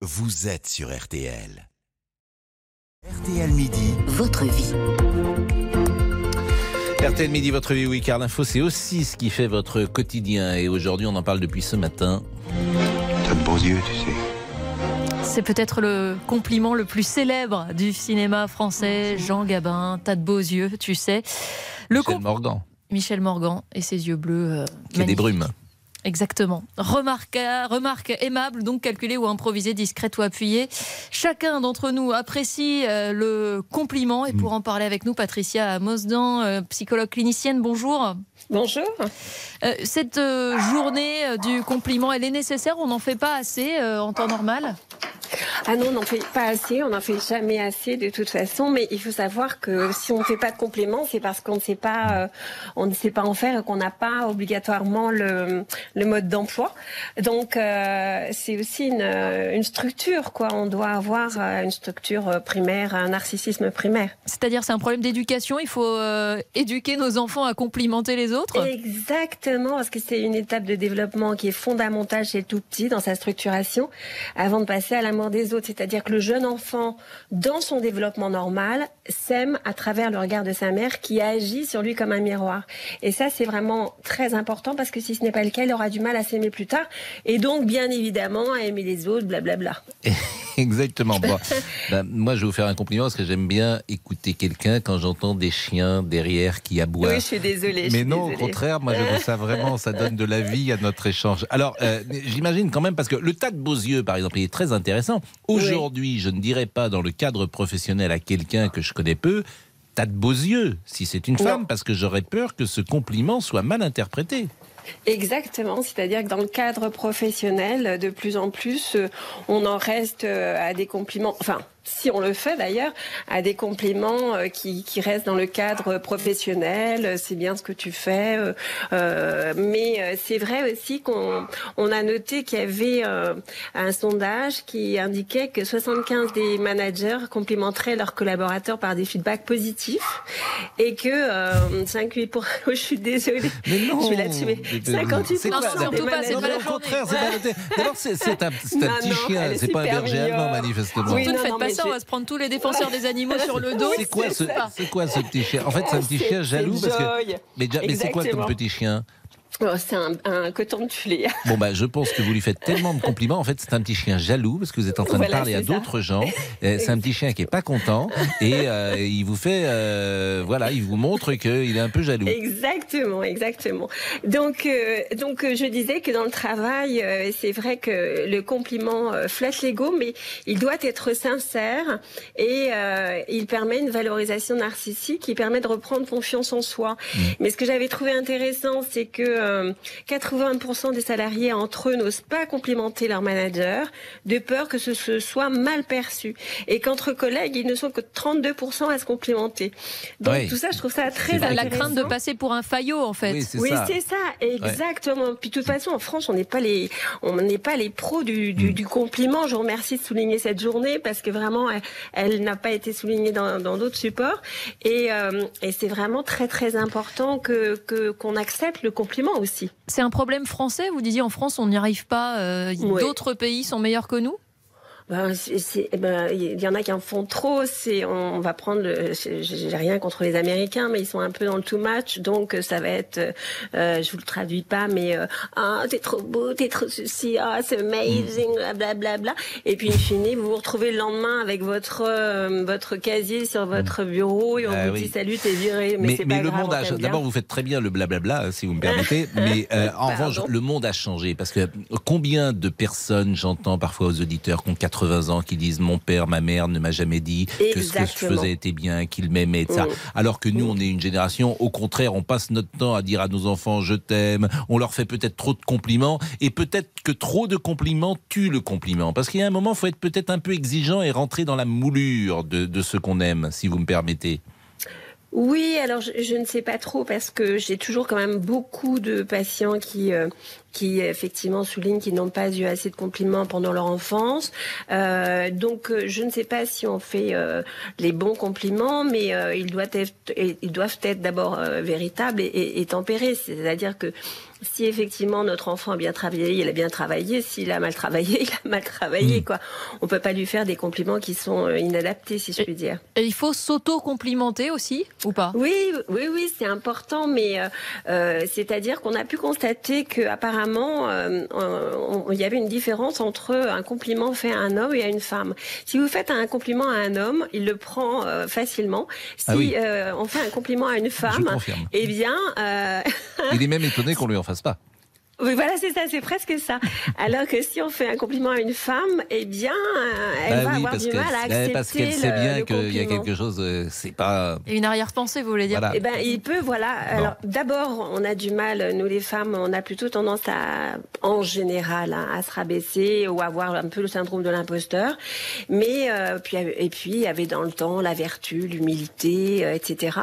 vous êtes sur RTL. RTL Midi, votre vie. RTL Midi, votre vie, oui, car l'info, c'est aussi ce qui fait votre quotidien. Et aujourd'hui, on en parle depuis ce matin. T'as de beaux yeux, tu sais. C'est peut-être le compliment le plus célèbre du cinéma français. Jean Gabin, t'as de beaux yeux, tu sais. Le Michel Morgan, Michel Morgan et ses yeux bleus. euh, qui a des brumes. Exactement. Remarque, remarque aimable, donc calculée ou improvisée, discrète ou appuyée. Chacun d'entre nous apprécie euh, le compliment. Et pour en parler avec nous, Patricia Mosdan, euh, psychologue clinicienne, bonjour. Bonjour. Euh, cette euh, journée euh, du compliment, elle est nécessaire? On n'en fait pas assez euh, en temps normal? Ah non, on n'en fait pas assez, on n'en fait jamais assez de toute façon, mais il faut savoir que si on ne fait pas de compléments, c'est parce qu'on ne sait pas, euh, on ne sait pas en faire et qu'on n'a pas obligatoirement le, le mode d'emploi. Donc euh, c'est aussi une, une structure, quoi. On doit avoir euh, une structure primaire, un narcissisme primaire. C'est-à-dire c'est un problème d'éducation. Il faut euh, éduquer nos enfants à complimenter les autres. Exactement, parce que c'est une étape de développement qui est fondamentale chez le tout petit dans sa structuration, avant de passer à l'amour des autres. C'est-à-dire que le jeune enfant, dans son développement normal, s'aime à travers le regard de sa mère qui agit sur lui comme un miroir. Et ça, c'est vraiment très important parce que si ce n'est pas le cas, il aura du mal à s'aimer plus tard et donc, bien évidemment, à aimer les autres, blablabla. Exactement. Bon, ben, moi, je vais vous faire un compliment parce que j'aime bien écouter quelqu'un quand j'entends des chiens derrière qui aboient. Oui, je suis désolée. Mais suis non, au contraire, moi je trouve ça vraiment, ça donne de la vie à notre échange. Alors, euh, j'imagine quand même, parce que le tas de beaux yeux, par exemple, il est très intéressant. Aujourd'hui, je ne dirais pas dans le cadre professionnel à quelqu'un que je connais peu, tas de beaux yeux, si c'est une Non. femme, parce que j'aurais peur que ce compliment soit mal interprété. Exactement, c'est-à-dire que dans le cadre professionnel, de plus en plus, euh, on en reste euh, à des compliments, enfin, si on le fait d'ailleurs, à des compliments euh, qui, qui restent dans le cadre professionnel, euh, c'est bien ce que tu fais, euh, euh, mais euh, c'est vrai aussi qu'on on a noté qu'il y avait euh, un sondage qui indiquait que 75 des managers complimenteraient leurs collaborateurs par des feedbacks positifs et que euh, 58 je suis désolée, Mais non je vais là-dessus, mais Mais- 58 c'est surtout pas, c'est pas la journée. contraire, c'est pas noté. D'abord, c'est c'est un, c'est un Non, petit non, chien, c'est pas un berger allemand, manifestement. Oui, Surtout ne non, faites non, pas mais ça, on va se prendre tous les défenseurs des animaux sur le dos. C'est quoi, ce, ça. c'est quoi ce petit chien? En fait, c'est un petit chien jaloux parce que. Mais, mais c'est quoi comme Exactement. petit chien? Oh, c'est un, un coton de tuile. Bon bah je pense que vous lui faites tellement de compliments. En fait c'est un petit chien jaloux parce que vous êtes en train de parler à d'autres gens. C'est un petit chien qui est pas content et euh, il vous fait euh, voilà il vous montre qu'il est un peu jaloux. Exactement, exactement. Donc, euh, donc je disais que dans le travail, c'est vrai que le compliment flatte l'ego, mais il doit être sincère et il permet une valorisation narcissique qui permet de reprendre confiance en soi. Mais ce que j'avais trouvé intéressant, c'est que euh, 80% des salariés entre eux n'osent pas complimenter leur manager de peur que ce, ce soit mal perçu et qu'entre collègues, ils ne sont que 32% à se complimenter. Donc Oui. tout ça, je trouve ça très C'est vrai. La intéressant. crainte de passer pour un faillot, en fait. Oui c'est Oui, ça. exactement. Puis de toute façon, en France, on n'est pas les, on n'est pas les pros du, du, du compliment. Je vous remercie de souligner cette journée parce que vraiment, elle, elle n'a pas été soulignée dans d'autres supports. Et, euh, et c'est vraiment très très important que que qu'on accepte le compliment aussi. C'est un problème français. Vous disiez en France, on n'y arrive pas. euh. D'autres pays sont meilleurs que nous? Ben, eh ben, il y en a qui en font trop. C'est, on va prendre. le- J'ai rien contre les Américains, mais ils sont un peu dans le too much. Donc, euh, ça va être. Euh, je vous le traduis pas, mais euh, ah, t'es trop beau, t'es trop ceci, ah, c'est amazing, blablabla. Bla, bla. Et puis, in fine, vous vous retrouvez le lendemain avec votre euh, votre casier sur votre bureau et on Ah vous oui. dit salut, t'es viré. Mais, Mais, mais pas le grave, monde on a d'abord vous faites très bien le blablabla hein, si vous me permettez mais euh, en revanche le monde a changé parce que combien de personnes j'entends parfois aux auditeurs qui ont 80 ans qui disent mon père ma mère ne m'a jamais dit que ce que je faisais était bien qu'il m'aimait et ça Mm. alors que nous on est une génération au contraire on passe notre temps à dire à nos enfants je t'aime on leur fait peut-être trop de compliments et peut-être que trop de compliments tue le compliment. Parce qu'il y a un moment faut être peut-être un peu exigeant et rentrer dans la moulure de, de ce qu'on aime si vous me permettez. Oui, alors je, je ne sais pas trop parce que j'ai toujours quand même beaucoup de patients qui euh, qui effectivement soulignent qu'ils n'ont pas eu assez de compliments pendant leur enfance. Euh, donc, euh, je ne sais pas si on fait euh, les bons compliments, mais euh, ils doivent être, ils doivent être d'abord véritables et, et- et tempérés. C'est-à-dire que si effectivement notre enfant a bien travaillé, il a bien travaillé. S'il a mal travaillé, il a mal travaillé. Mm. Quoi. On peut pas lui faire des compliments qui sont inadaptés, si je puis dire. Et il faut s'auto-complimenter aussi, ou pas? Oui, oui, oui, c'est important, mais euh, c'est-à-dire qu'on a pu constater que apparemment euh, on- il y avait une différence entre un compliment fait à un homme et à une femme. Si vous faites un compliment à un homme, il le prend euh, facilement. Si Ah oui. euh, on fait un compliment à une femme, eh bien, Il est même étonné qu'on lui en fasse pas. Oui, voilà, c'est ça, c'est presque ça. Alors que si on fait un compliment à une femme, eh bien, euh, elle Bah va oui, avoir du mal à accepter parce qu'elle sait bien qu'il y a compliment. quelque chose, euh, c'est pas. Une arrière-pensée, vous voulez dire Voilà. Eh ben, il peut, voilà. Alors, d'abord, on a du mal, nous les femmes, on a plutôt tendance à, en général, hein, à se rabaisser ou à avoir un peu le syndrome de l'imposteur. Mais euh, puis, et puis, il y avait dans le temps la vertu, l'humilité, euh, etc.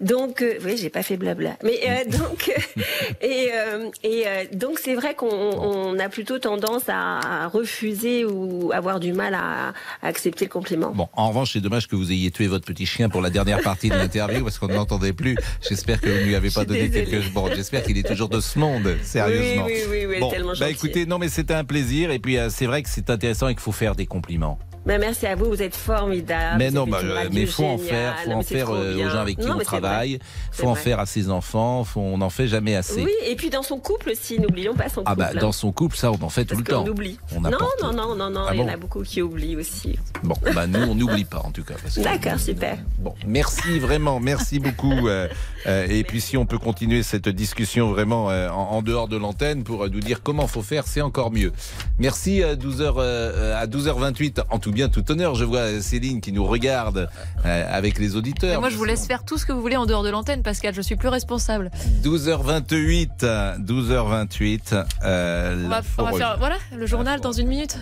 Donc, euh, oui, j'ai pas fait blabla. Mais euh, donc, et, euh, et euh, donc, c'est vrai qu'on on a plutôt tendance à, refuser ou avoir du mal à, à accepter le compliment. Bon, en revanche, c'est dommage que vous ayez tué votre petit chien pour la dernière partie de l'interview parce qu'on ne l'entendait plus. J'espère que vous ne lui avez pas donné désolée. quelque. Bon, j'espère qu'il est toujours de ce monde, sérieusement. Oui, oui, oui, oui, Bon, tellement bah gentil. écoutez, non mais c'était un plaisir et puis euh, c'est vrai que c'est intéressant et qu'il faut faire des compliments. Ben, merci à vous, vous êtes formidable. mais non, bah, euh, mais faut en faire, faut Non, en faire euh, aux gens avec qui Non, on travaille. Faut en vrai. faire à ses enfants. Faut, on n'en fait jamais assez. Oui, et puis dans son couple aussi, n'oublions pas son ah couple. bah dans son couple, ça on en fait tout le temps. qu'on oublie. On non, non, non, non, non, Ah il y en a beaucoup qui oublient aussi. Bon, bah nous on n'oublie pas en tout cas. D'accord, super. Bon, merci vraiment, merci beaucoup. euh, euh, et puis si on peut continuer cette discussion vraiment euh, en, en dehors de l'antenne pour euh, nous dire comment faut faire, c'est encore mieux. Merci à 12h euh, à 12h28 en tout bien tout honneur. Je vois Céline qui nous regarde avec les Mais auditeurs. Moi, je vous laisse faire tout ce que vous voulez en dehors de l'antenne, Pascal. Je suis plus responsable. 12h28, 12h28. euh, On va, on va faire voilà le journal dans une minute.